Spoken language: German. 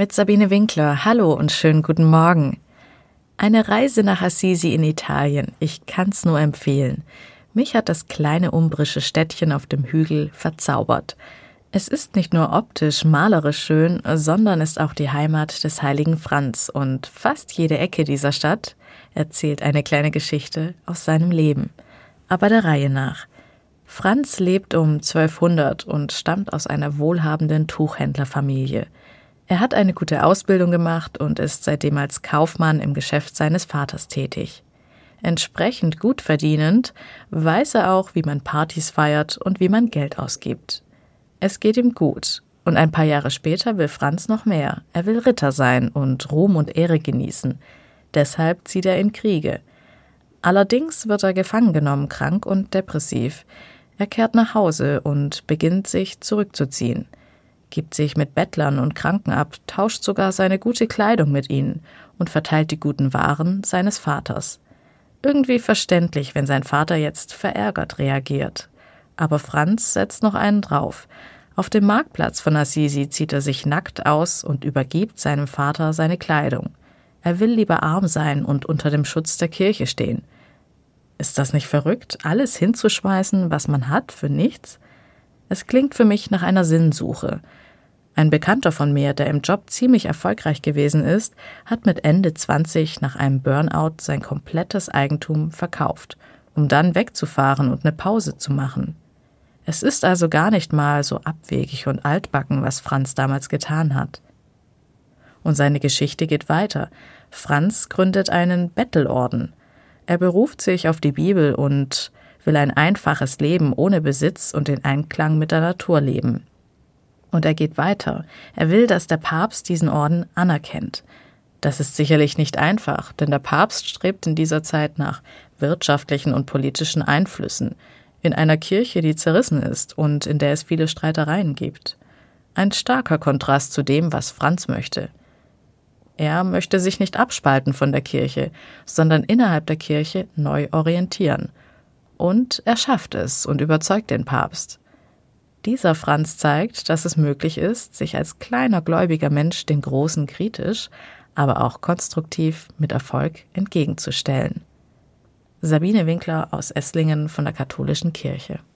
mit Sabine Winkler. Hallo und schönen guten Morgen. Eine Reise nach Assisi in Italien. Ich kann's nur empfehlen. Mich hat das kleine umbrische Städtchen auf dem Hügel verzaubert. Es ist nicht nur optisch malerisch schön, sondern ist auch die Heimat des heiligen Franz und fast jede Ecke dieser Stadt erzählt eine kleine Geschichte aus seinem Leben. Aber der Reihe nach. Franz lebt um 1200 und stammt aus einer wohlhabenden Tuchhändlerfamilie. Er hat eine gute Ausbildung gemacht und ist seitdem als Kaufmann im Geschäft seines Vaters tätig. Entsprechend gut verdienend weiß er auch, wie man Partys feiert und wie man Geld ausgibt. Es geht ihm gut, und ein paar Jahre später will Franz noch mehr. Er will Ritter sein und Ruhm und Ehre genießen. Deshalb zieht er in Kriege. Allerdings wird er gefangen genommen, krank und depressiv. Er kehrt nach Hause und beginnt sich zurückzuziehen gibt sich mit Bettlern und Kranken ab, tauscht sogar seine gute Kleidung mit ihnen und verteilt die guten Waren seines Vaters. Irgendwie verständlich, wenn sein Vater jetzt verärgert reagiert. Aber Franz setzt noch einen drauf. Auf dem Marktplatz von Assisi zieht er sich nackt aus und übergibt seinem Vater seine Kleidung. Er will lieber arm sein und unter dem Schutz der Kirche stehen. Ist das nicht verrückt, alles hinzuschmeißen, was man hat, für nichts? Es klingt für mich nach einer Sinnsuche. Ein Bekannter von mir, der im Job ziemlich erfolgreich gewesen ist, hat mit Ende 20 nach einem Burnout sein komplettes Eigentum verkauft, um dann wegzufahren und eine Pause zu machen. Es ist also gar nicht mal so abwegig und altbacken, was Franz damals getan hat. Und seine Geschichte geht weiter. Franz gründet einen Bettelorden. Er beruft sich auf die Bibel und will ein einfaches Leben ohne Besitz und in Einklang mit der Natur leben. Und er geht weiter. Er will, dass der Papst diesen Orden anerkennt. Das ist sicherlich nicht einfach, denn der Papst strebt in dieser Zeit nach wirtschaftlichen und politischen Einflüssen in einer Kirche, die zerrissen ist und in der es viele Streitereien gibt. Ein starker Kontrast zu dem, was Franz möchte. Er möchte sich nicht abspalten von der Kirche, sondern innerhalb der Kirche neu orientieren. Und er schafft es und überzeugt den Papst. Dieser Franz zeigt, dass es möglich ist, sich als kleiner gläubiger Mensch den Großen kritisch, aber auch konstruktiv mit Erfolg entgegenzustellen. Sabine Winkler aus Esslingen von der Katholischen Kirche.